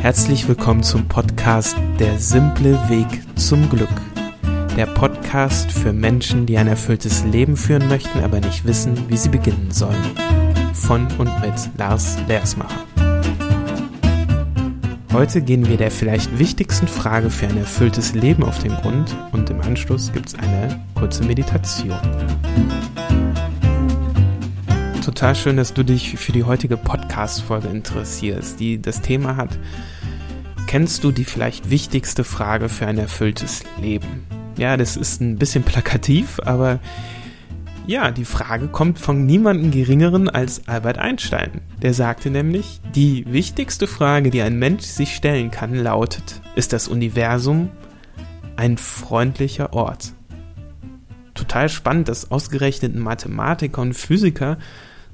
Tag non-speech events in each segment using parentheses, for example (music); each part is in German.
Herzlich willkommen zum Podcast Der simple Weg zum Glück. Der Podcast für Menschen, die ein erfülltes Leben führen möchten, aber nicht wissen, wie sie beginnen sollen. Von und mit Lars Lersmacher. Heute gehen wir der vielleicht wichtigsten Frage für ein erfülltes Leben auf den Grund und im Anschluss gibt es eine kurze Meditation. Total schön, dass du dich für die heutige Podcast-Folge interessierst, die das Thema hat. Kennst du die vielleicht wichtigste Frage für ein erfülltes Leben? Ja, das ist ein bisschen plakativ, aber ja, die Frage kommt von niemandem geringeren als Albert Einstein. Der sagte nämlich, die wichtigste Frage, die ein Mensch sich stellen kann, lautet, ist das Universum ein freundlicher Ort? Total spannend, dass ausgerechnet ein Mathematiker und Physiker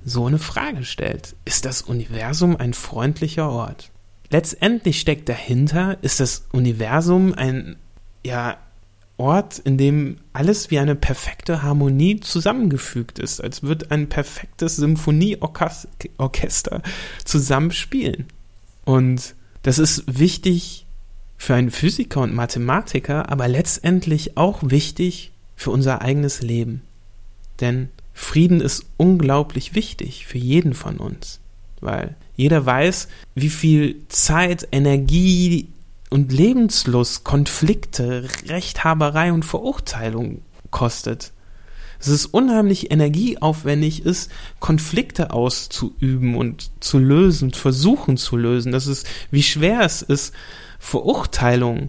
so eine Frage stellt. Ist das Universum ein freundlicher Ort? Letztendlich steckt dahinter, ist das Universum ein, ja, Ort, in dem alles wie eine perfekte Harmonie zusammengefügt ist, als würde ein perfektes Symphonieorchester zusammenspielen. Und das ist wichtig für einen Physiker und Mathematiker, aber letztendlich auch wichtig für unser eigenes Leben. Denn Frieden ist unglaublich wichtig für jeden von uns, weil jeder weiß, wie viel Zeit, Energie, und Lebenslust, Konflikte, Rechthaberei und Verurteilung kostet. Es ist unheimlich energieaufwendig ist, Konflikte auszuüben und zu lösen, versuchen zu lösen. Das ist, wie schwer es ist, Verurteilung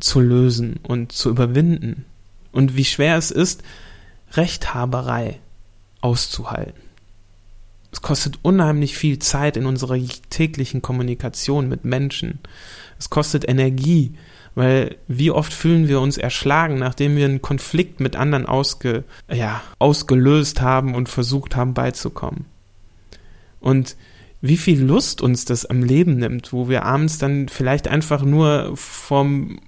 zu lösen und zu überwinden. Und wie schwer es ist, Rechthaberei auszuhalten. Es kostet unheimlich viel Zeit in unserer täglichen Kommunikation mit Menschen. Es kostet Energie, weil wie oft fühlen wir uns erschlagen, nachdem wir einen Konflikt mit anderen ausge, ja, ausgelöst haben und versucht haben beizukommen. Und wie viel Lust uns das am Leben nimmt, wo wir abends dann vielleicht einfach nur vorm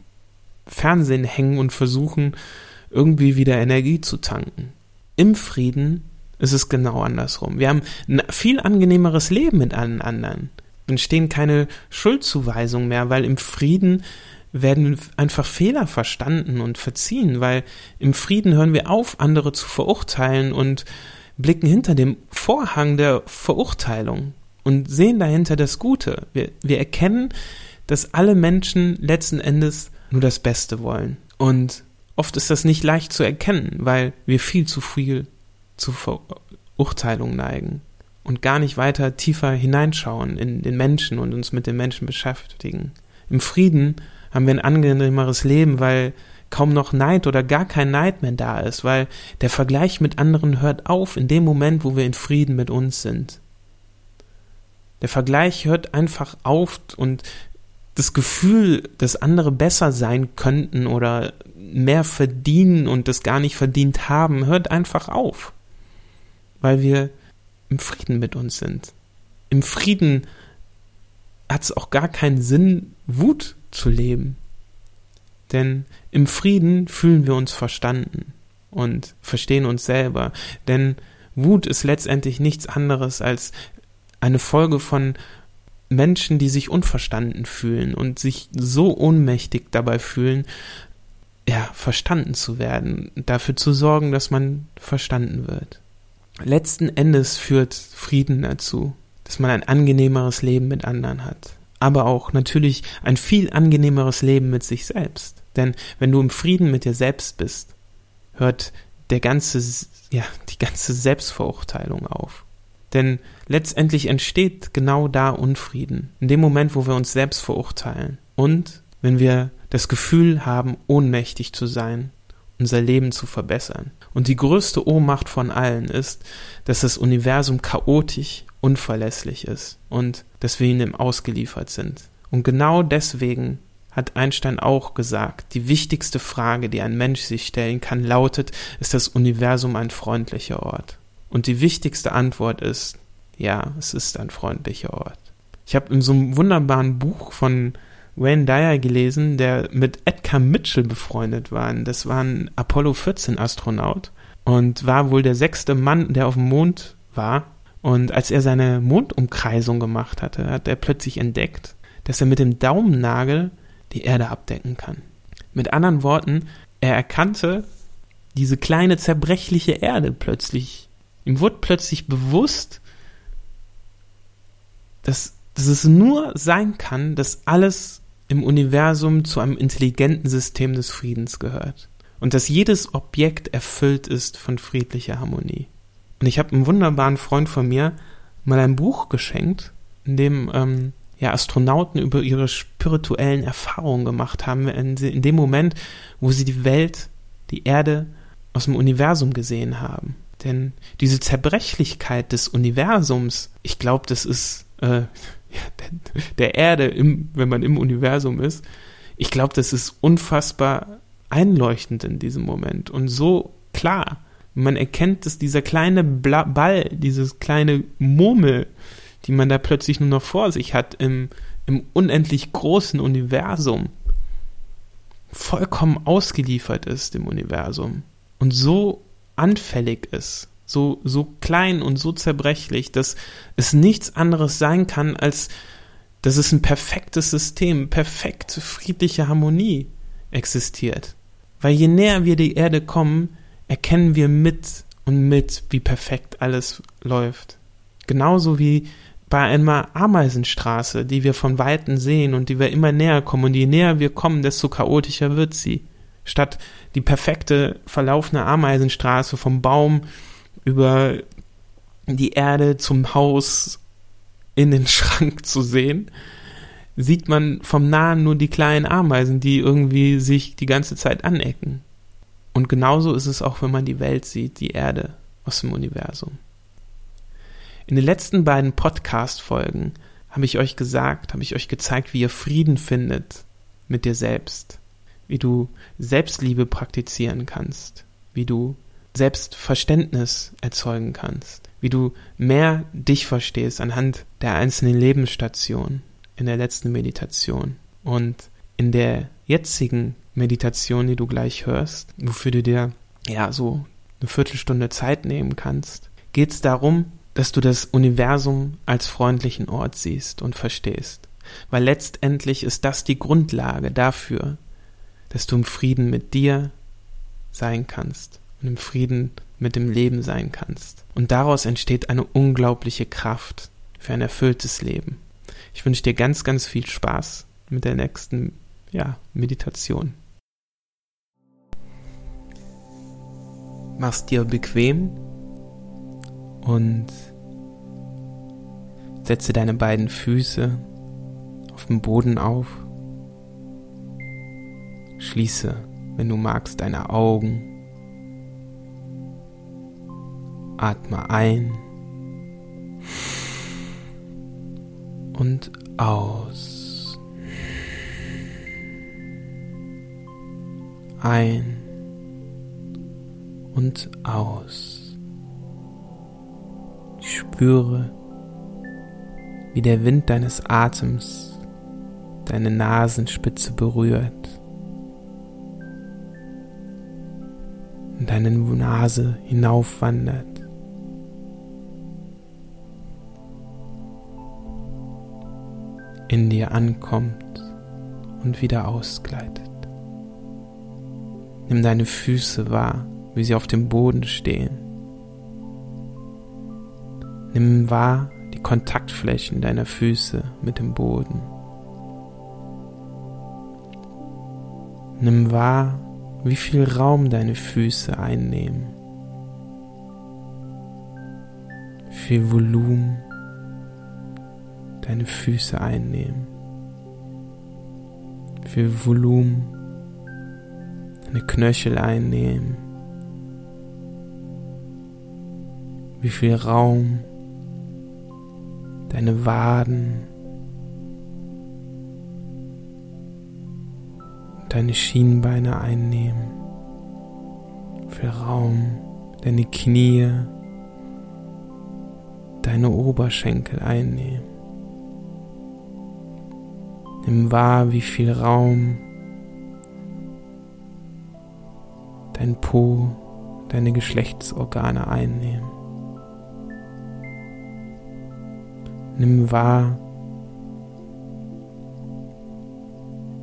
Fernsehen hängen und versuchen, irgendwie wieder Energie zu tanken. Im Frieden ist es genau andersrum. Wir haben ein viel angenehmeres Leben mit allen anderen. Entstehen keine Schuldzuweisungen mehr, weil im Frieden werden einfach Fehler verstanden und verziehen, weil im Frieden hören wir auf, andere zu verurteilen und blicken hinter dem Vorhang der Verurteilung und sehen dahinter das Gute. Wir, wir erkennen, dass alle Menschen letzten Endes nur das Beste wollen. Und oft ist das nicht leicht zu erkennen, weil wir viel zu viel zu Verurteilung neigen und gar nicht weiter tiefer hineinschauen in den Menschen und uns mit den Menschen beschäftigen. Im Frieden haben wir ein angenehmeres Leben, weil kaum noch Neid oder gar kein Neid mehr da ist, weil der Vergleich mit anderen hört auf in dem Moment, wo wir in Frieden mit uns sind. Der Vergleich hört einfach auf und das Gefühl, dass andere besser sein könnten oder mehr verdienen und das gar nicht verdient haben, hört einfach auf weil wir im Frieden mit uns sind. Im Frieden hat es auch gar keinen Sinn, Wut zu leben. Denn im Frieden fühlen wir uns verstanden und verstehen uns selber. Denn Wut ist letztendlich nichts anderes als eine Folge von Menschen, die sich unverstanden fühlen und sich so ohnmächtig dabei fühlen, ja, verstanden zu werden, dafür zu sorgen, dass man verstanden wird letzten Endes führt Frieden dazu, dass man ein angenehmeres Leben mit anderen hat. Aber auch natürlich ein viel angenehmeres Leben mit sich selbst. Denn wenn du im Frieden mit dir selbst bist, hört der ganze, ja, die ganze Selbstverurteilung auf. Denn letztendlich entsteht genau da Unfrieden. In dem Moment, wo wir uns selbst verurteilen. Und wenn wir das Gefühl haben, ohnmächtig zu sein, unser Leben zu verbessern. Und die größte Ohnmacht von allen ist, dass das Universum chaotisch, unverlässlich ist und dass wir ihm ausgeliefert sind. Und genau deswegen hat Einstein auch gesagt, die wichtigste Frage, die ein Mensch sich stellen kann, lautet, ist das Universum ein freundlicher Ort? Und die wichtigste Antwort ist, ja, es ist ein freundlicher Ort. Ich habe in so einem wunderbaren Buch von Wayne Dyer gelesen, der mit Edgar Mitchell befreundet war. Das war ein Apollo 14 Astronaut und war wohl der sechste Mann, der auf dem Mond war. Und als er seine Mondumkreisung gemacht hatte, hat er plötzlich entdeckt, dass er mit dem Daumennagel die Erde abdecken kann. Mit anderen Worten, er erkannte diese kleine zerbrechliche Erde plötzlich. Ihm wurde plötzlich bewusst, dass, dass es nur sein kann, dass alles im Universum zu einem intelligenten System des Friedens gehört. Und dass jedes Objekt erfüllt ist von friedlicher Harmonie. Und ich habe einem wunderbaren Freund von mir mal ein Buch geschenkt, in dem ähm, ja, Astronauten über ihre spirituellen Erfahrungen gemacht haben, in, in dem Moment, wo sie die Welt, die Erde aus dem Universum gesehen haben. Denn diese Zerbrechlichkeit des Universums, ich glaube, das ist äh, der Erde, im, wenn man im Universum ist, ich glaube, das ist unfassbar einleuchtend in diesem Moment und so klar. Man erkennt, dass dieser kleine Bla Ball, dieses kleine Murmel, die man da plötzlich nur noch vor sich hat im, im unendlich großen Universum, vollkommen ausgeliefert ist im Universum und so anfällig ist, so, so klein und so zerbrechlich, dass es nichts anderes sein kann, als dass es ein perfektes System, perfekte friedliche Harmonie existiert. Weil je näher wir die Erde kommen, erkennen wir mit und mit, wie perfekt alles läuft. Genauso wie bei einer Ameisenstraße, die wir von Weitem sehen und die wir immer näher kommen. Und je näher wir kommen, desto chaotischer wird sie. Statt die perfekte verlaufene Ameisenstraße vom Baum über die Erde zum Haus in den (laughs) Schrank zu sehen, sieht man vom Nahen nur die kleinen Ameisen, die irgendwie sich die ganze Zeit anecken. Und genauso ist es auch, wenn man die Welt sieht, die Erde aus dem Universum. In den letzten beiden Podcast-Folgen habe ich euch gesagt, habe ich euch gezeigt, wie ihr Frieden findet mit dir selbst, wie du Selbstliebe praktizieren kannst, wie du Selbstverständnis erzeugen kannst, wie du mehr dich verstehst anhand der einzelnen Lebensstationen in der letzten Meditation und in der jetzigen Meditation, die du gleich hörst, wofür du dir ja so eine Viertelstunde Zeit nehmen kannst, geht es darum, dass du das Universum als freundlichen Ort siehst und verstehst. Weil letztendlich ist das die Grundlage dafür, dass du im Frieden mit dir sein kannst und im Frieden mit dem Leben sein kannst. Und daraus entsteht eine unglaubliche Kraft für ein erfülltes Leben. Ich wünsche dir ganz, ganz viel Spaß mit der nächsten ja, Meditation. Mach's dir bequem und setze deine beiden Füße auf dem Boden auf. Schließe, wenn du magst, deine Augen. Atme ein und aus. Ein und aus. Spüre, wie der Wind deines Atems deine Nasenspitze berührt und deine Nase hinaufwandert. In dir ankommt und wieder ausgleitet. Nimm deine Füße wahr, wie sie auf dem Boden stehen Nimm wahr die Kontaktflächen deiner Füße mit dem Boden. Nimm wahr, wie viel Raum deine Füße einnehmen. Wie viel Volumen deine Füße einnehmen. Wie viel Volumen deine Knöchel einnehmen. Wie viel Raum deine Waden, deine Schienbeine einnehmen, für Raum, deine Knie, deine Oberschenkel einnehmen. Nimm wahr, wie viel Raum dein Po, deine Geschlechtsorgane einnehmen. Nimm wahr,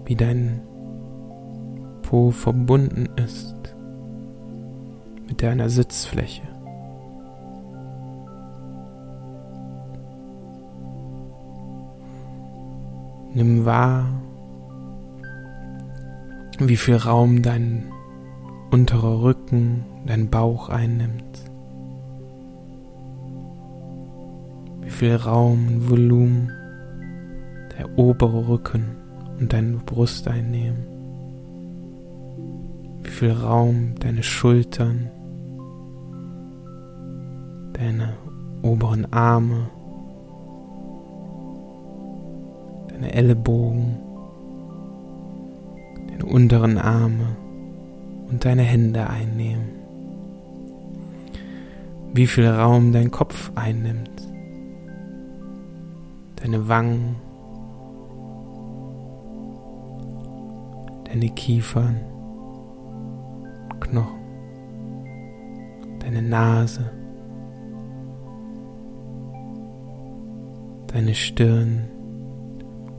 wie dein Po verbunden ist mit deiner Sitzfläche. Nimm wahr, wie viel Raum dein unterer Rücken, dein Bauch einnimmt. Wie viel Raum und Volumen der obere Rücken und deine Brust einnehmen. Wie viel Raum deine Schultern, deine oberen Arme, deine Ellenbogen, deine unteren Arme und deine Hände einnehmen. Wie viel Raum dein Kopf einnimmt, deine Wangen, deine Kiefern, Knochen, deine Nase, deine Stirn,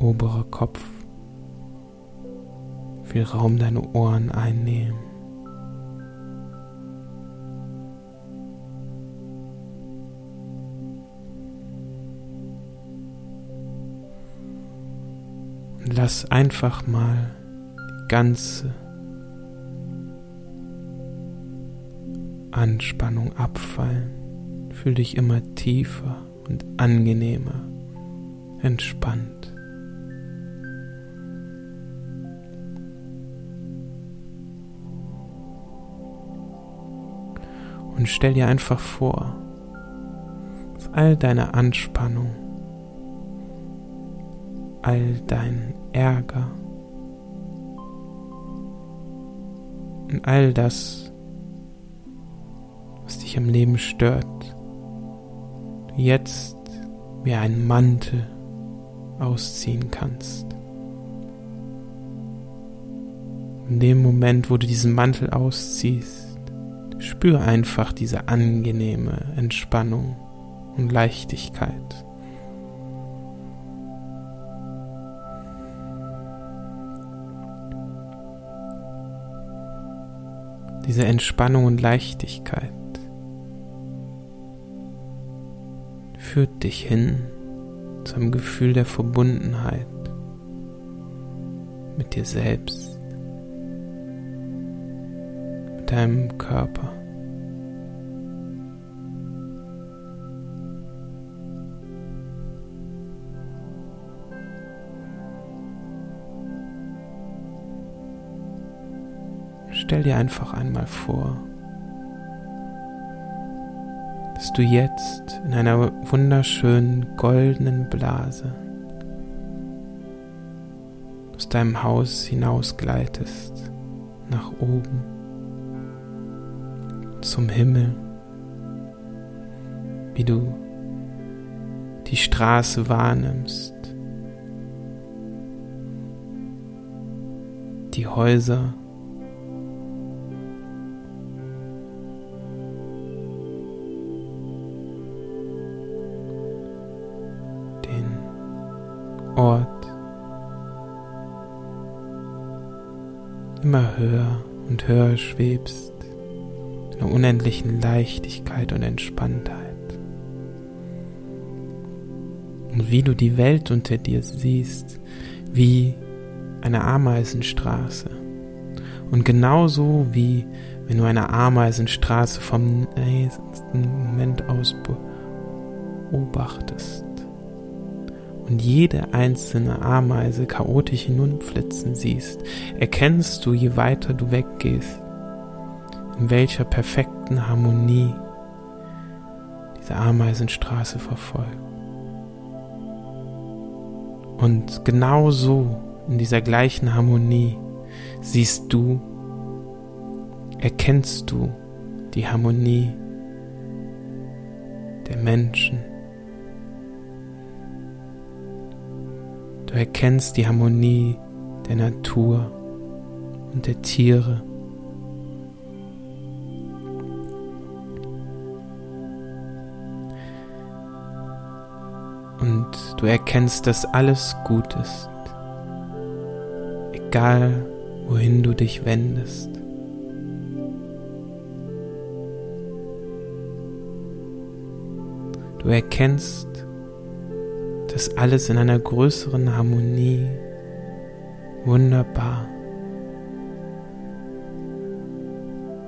oberer Kopf, viel Raum deine Ohren einnehmen. Und lass einfach mal die ganze Anspannung abfallen. Fühl dich immer tiefer und angenehmer, entspannt. Und stell dir einfach vor, dass all deine Anspannung, all dein Ärger und all das, was dich am Leben stört, du jetzt wie einen Mantel ausziehen kannst. In dem Moment, wo du diesen Mantel ausziehst, Spür einfach diese angenehme Entspannung und Leichtigkeit. Diese Entspannung und Leichtigkeit führt dich hin zu einem Gefühl der Verbundenheit mit dir selbst deinem Körper. Stell dir einfach einmal vor, dass du jetzt in einer wunderschönen goldenen Blase aus deinem Haus hinausgleitest, nach oben zum Himmel, wie du die Straße wahrnimmst, die Häuser, immer höher und höher schwebst einer unendlichen Leichtigkeit und Entspanntheit. Und wie du die Welt unter dir siehst, wie eine Ameisenstraße. Und genauso wie wenn du eine Ameisenstraße vom nächsten Moment aus beobachtest und jede einzelne Ameise chaotisch hinunflitzen siehst, erkennst du, je weiter du weggehst, in welcher perfekten Harmonie diese Ameisenstraße verfolgt. Und genau so in dieser gleichen Harmonie siehst du, erkennst du die Harmonie der Menschen. Du erkennst die Harmonie der Natur und der Tiere. Du erkennst, dass alles gut ist. egal wohin du dich wendest. Du erkennst, dass alles in einer größeren Harmonie wunderbar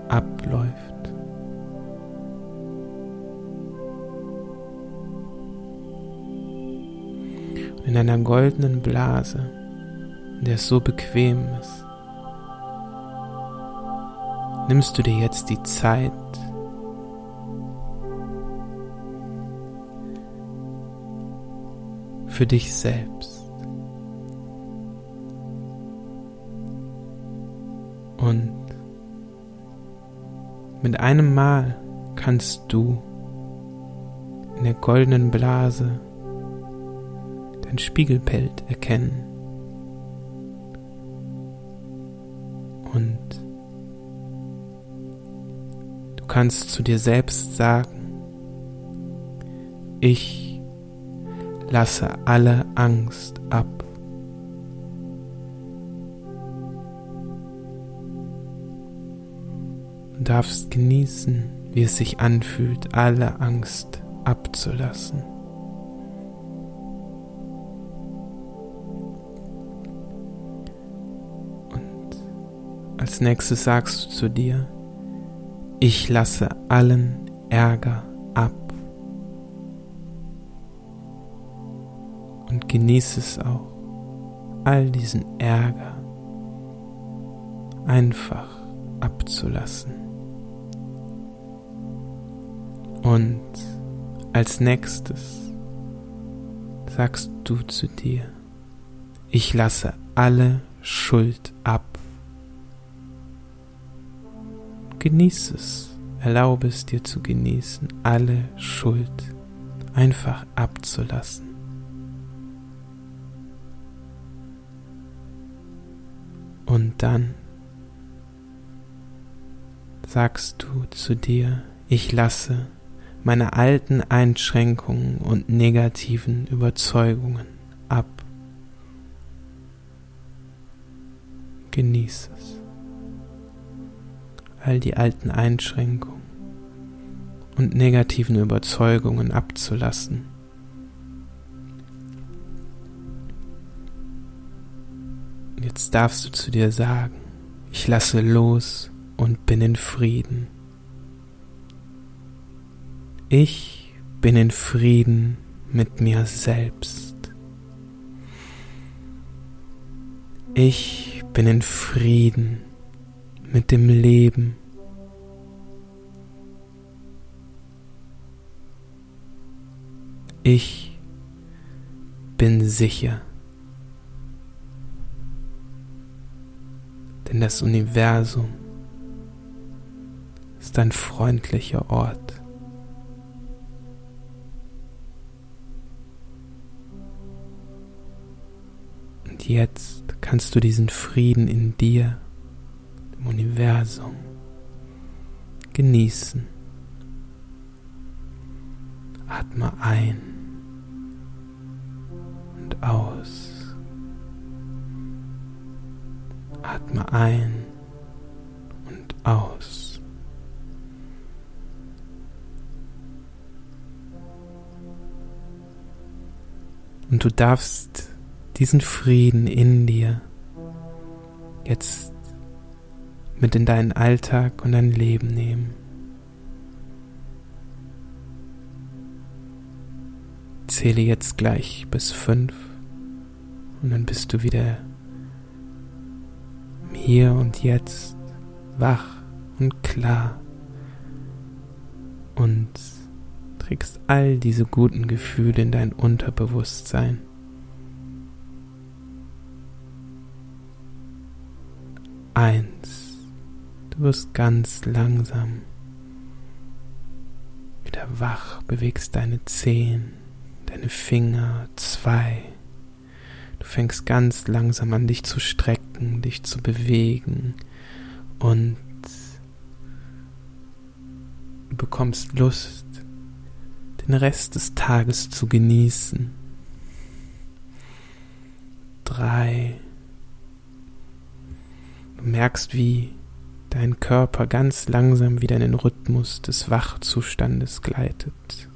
abläuft. in einer goldenen Blase, in der es so bequem ist, nimmst du dir jetzt die Zeit, für dich selbst. Und mit einem Mal kannst du in der goldenen Blase dein Spiegelbild erkennen. Und du kannst zu dir selbst sagen, ich lasse alle Angst ab. Du darfst genießen, wie es sich anfühlt, alle Angst abzulassen. Als nächstes sagst du zu dir, ich lasse allen Ärger Und genieße es auch, all diesen Ärger einfach abzulassen. Und als nächstes sagst du zu dir, ich lasse alle Schuld ab. Genieß es, erlaube es dir zu genießen, alle Schuld einfach abzulassen. Und dann sagst du zu dir, ich lasse meine alten Einschränkungen und negativen Überzeugungen ab. Genieß es all die alten Einschränkungen und negativen Überzeugungen abzulassen. Jetzt darfst du zu dir sagen, ich lasse los und bin in Frieden. Ich bin in Frieden mit mir selbst. Ich bin in Frieden mit dem Leben. Ich bin sicher, denn das Universum ist ein freundlicher Ort. Und jetzt kannst du diesen Frieden in dir im Universum genießen. Atme ein und aus. Atme ein und aus. Und du darfst diesen Frieden in dir jetzt mit in deinen Alltag und dein Leben nehmen. Zähle jetzt gleich bis fünf und dann bist du wieder hier und jetzt wach und klar und trägst all diese guten Gefühle in dein Unterbewusstsein. Eins. Du wirst ganz langsam wieder wach, bewegst deine Zehen, deine Finger, zwei. Du fängst ganz langsam an, dich zu strecken, dich zu bewegen und du bekommst Lust, den Rest des Tages zu genießen. Drei. Du merkst, wie dein Körper ganz langsam wieder in den Rhythmus des Wachzustandes gleitet.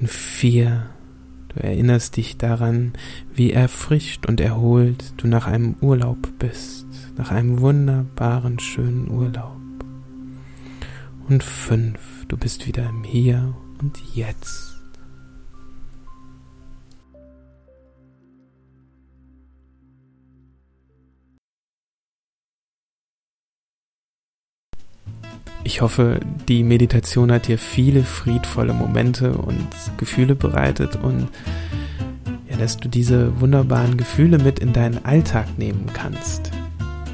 Und vier, du erinnerst dich daran, wie erfrischt und erholt du nach einem Urlaub bist, nach einem wunderbaren, schönen Urlaub. Und fünf, du bist wieder im Hier und Jetzt. Ich hoffe, die Meditation hat dir viele friedvolle Momente und Gefühle bereitet und ja, dass du diese wunderbaren Gefühle mit in deinen Alltag nehmen kannst.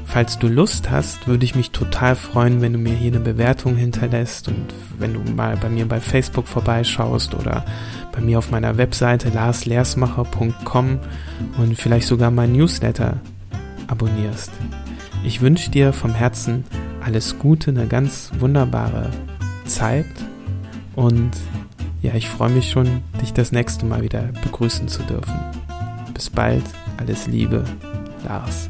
Falls du Lust hast, würde ich mich total freuen, wenn du mir hier eine Bewertung hinterlässt und wenn du mal bei mir bei Facebook vorbeischaust oder bei mir auf meiner Webseite larsleersmacher.com und vielleicht sogar mein Newsletter abonnierst. Ich wünsche dir vom Herzen alles Gute, eine ganz wunderbare Zeit und ja, ich freue mich schon, dich das nächste Mal wieder begrüßen zu dürfen. Bis bald, alles Liebe, Lars.